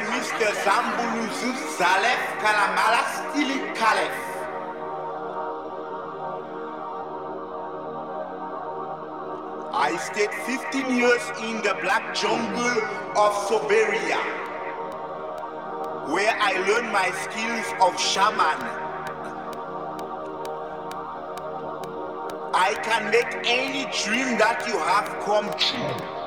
Mr. Zambuluzu Zalef Kalamala Stili Kalef. I stayed 15 years in the black jungle of Soberia, where I learned my skills of shaman. I can make any dream that you have come true.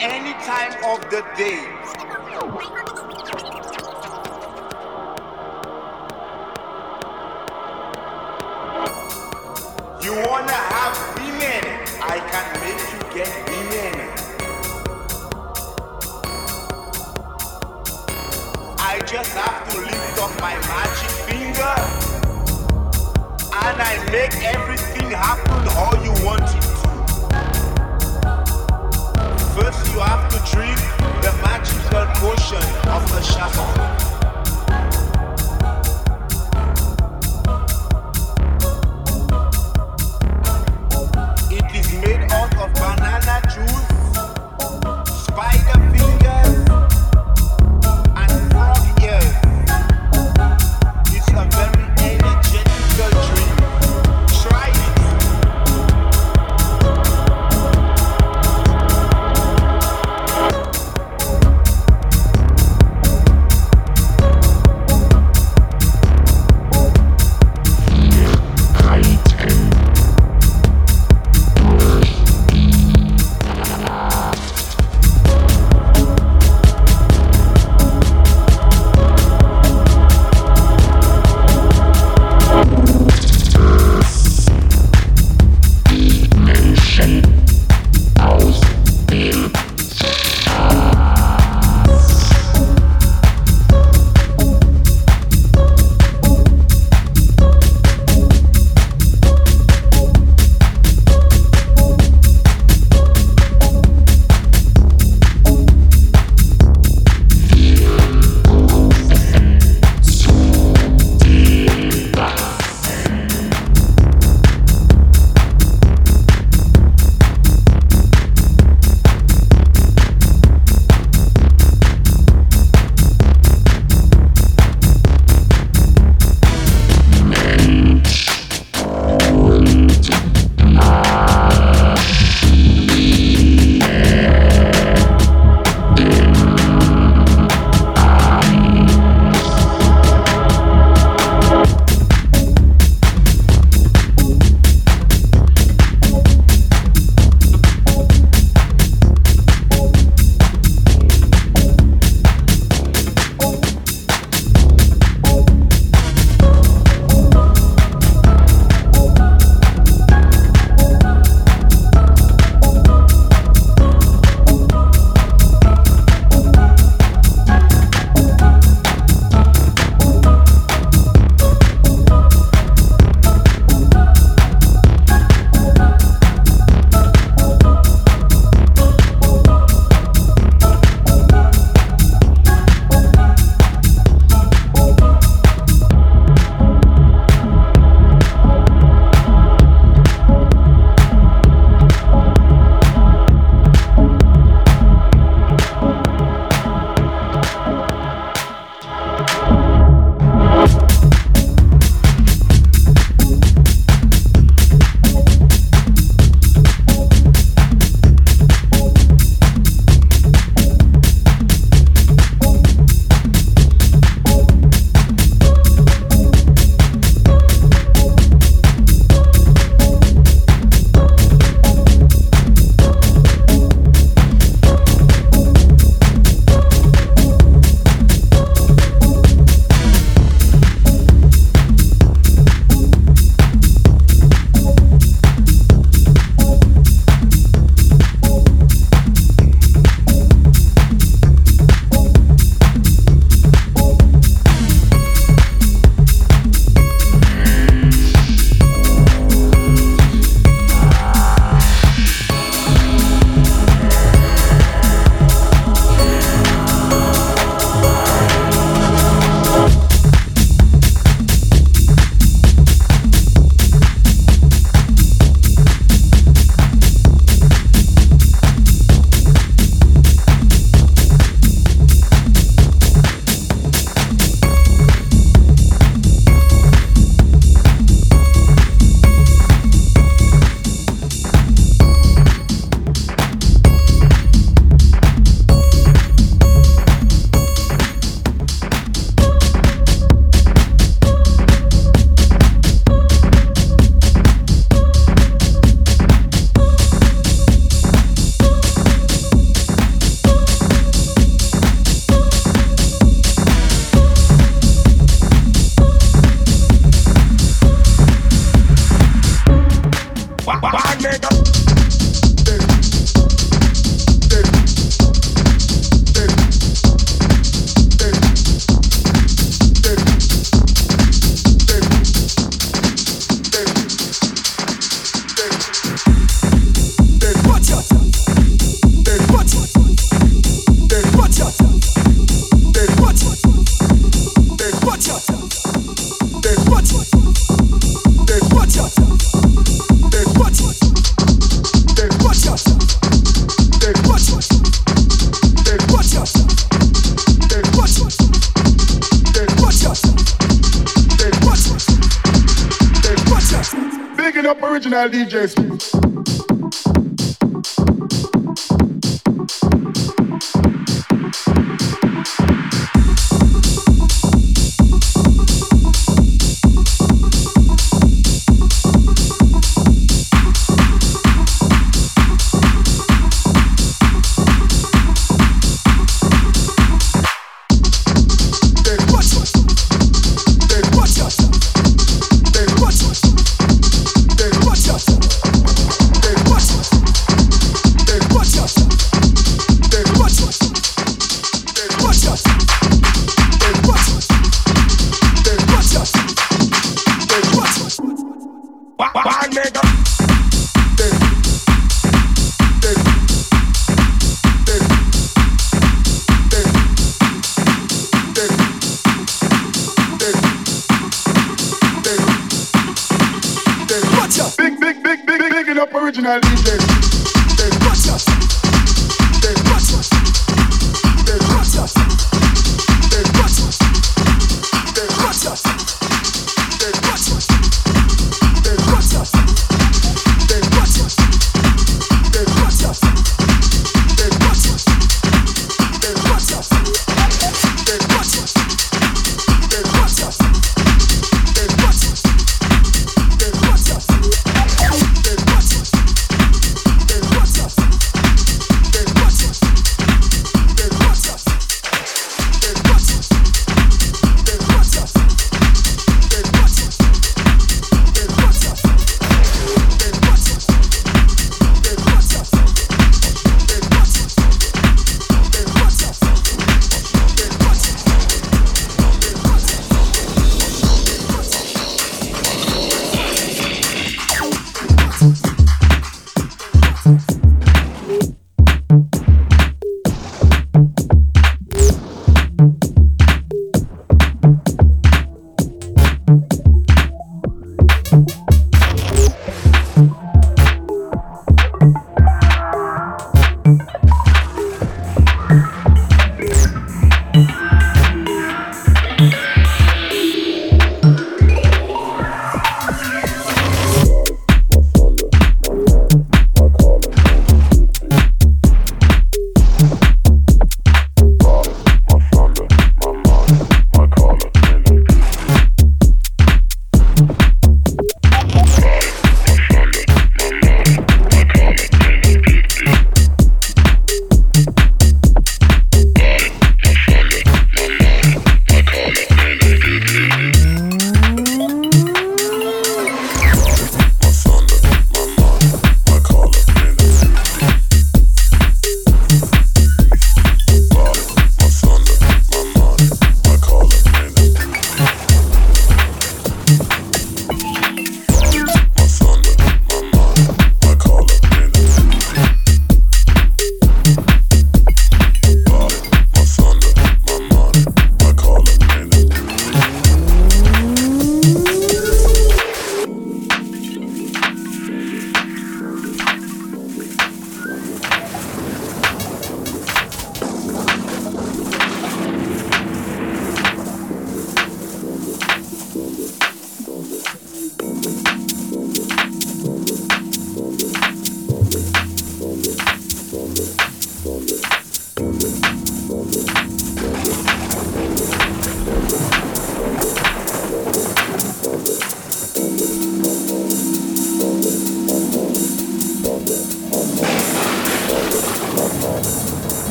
Any time of the day.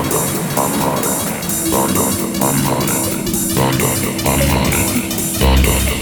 London, I'm London, London, I'm London, London, I'm London, London,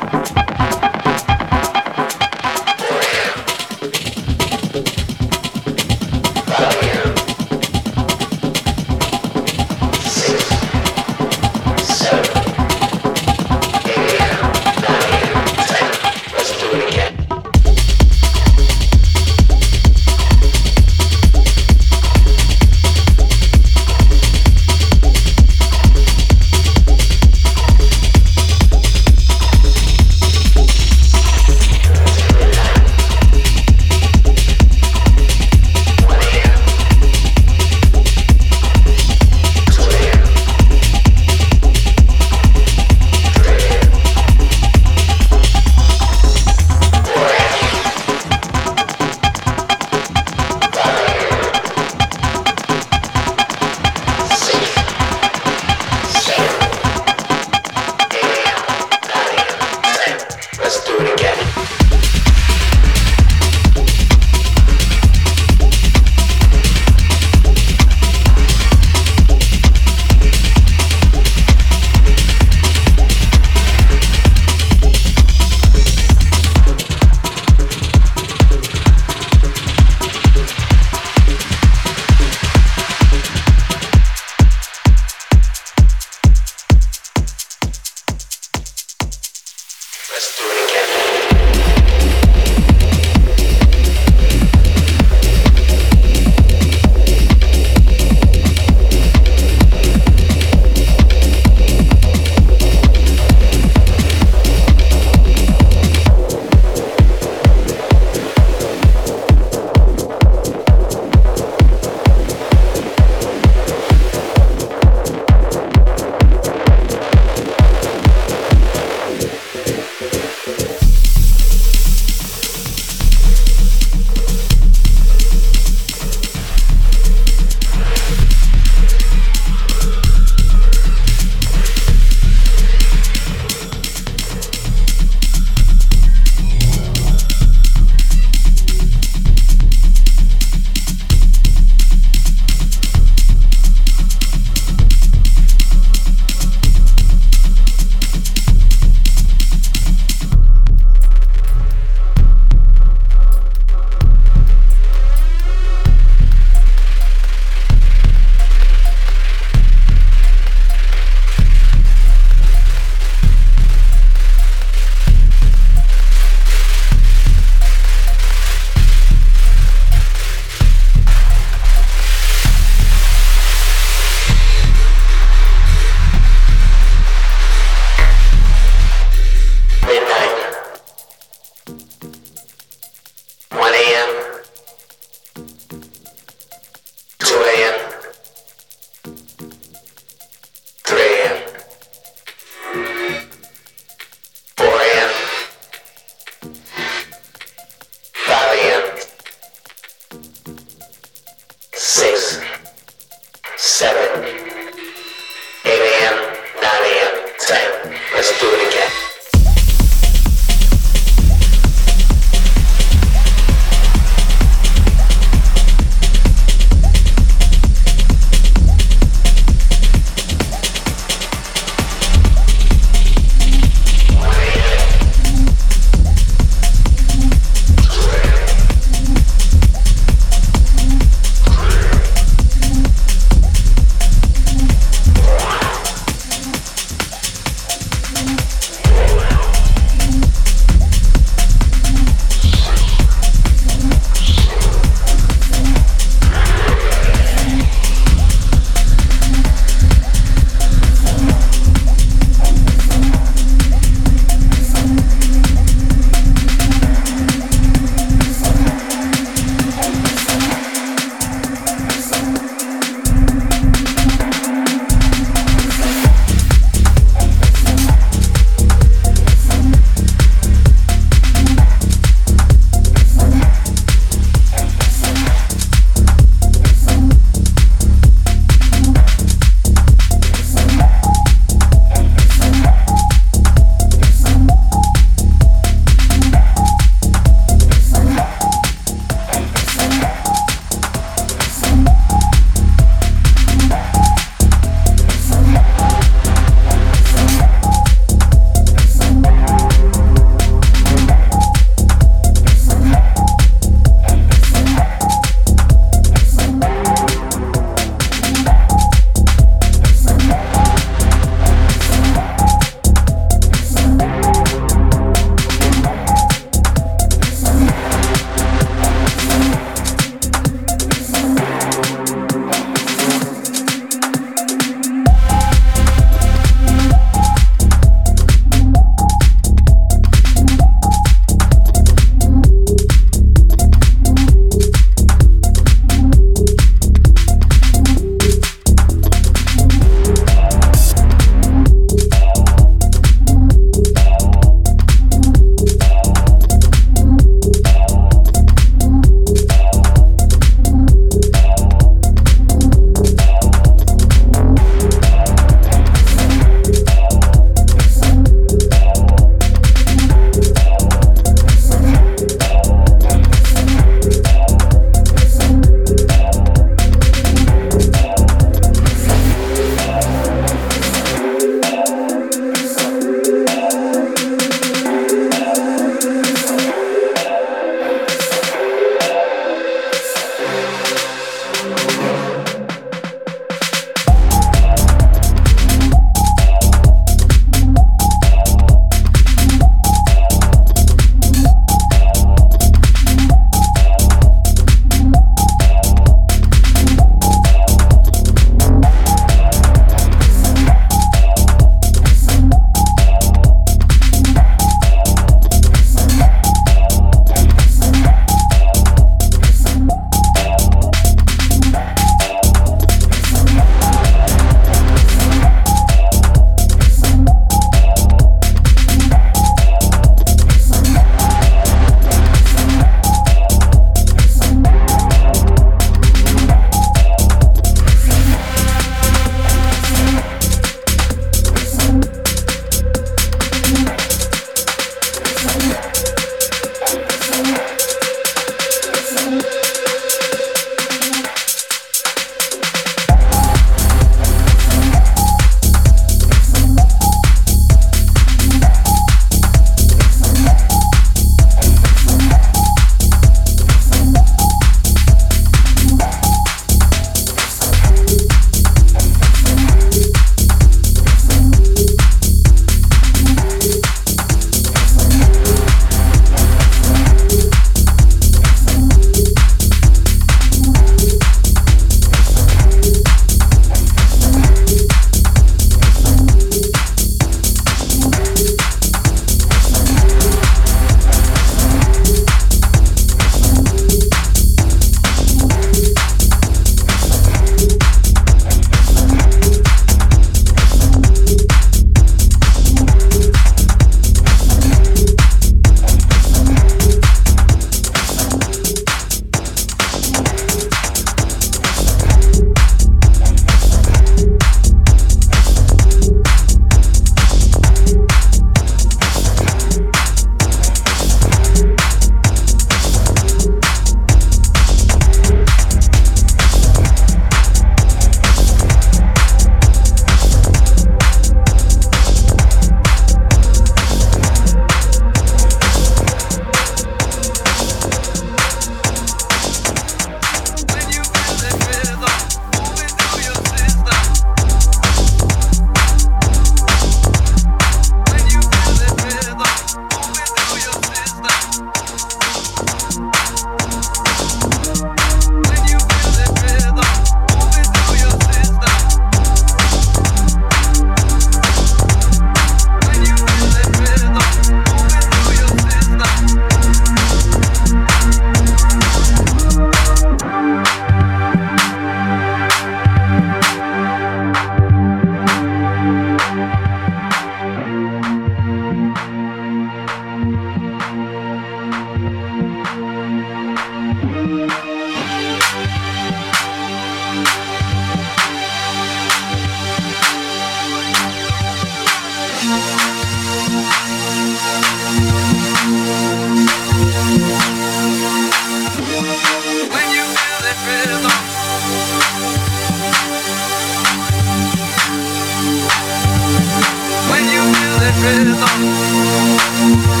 rhythm.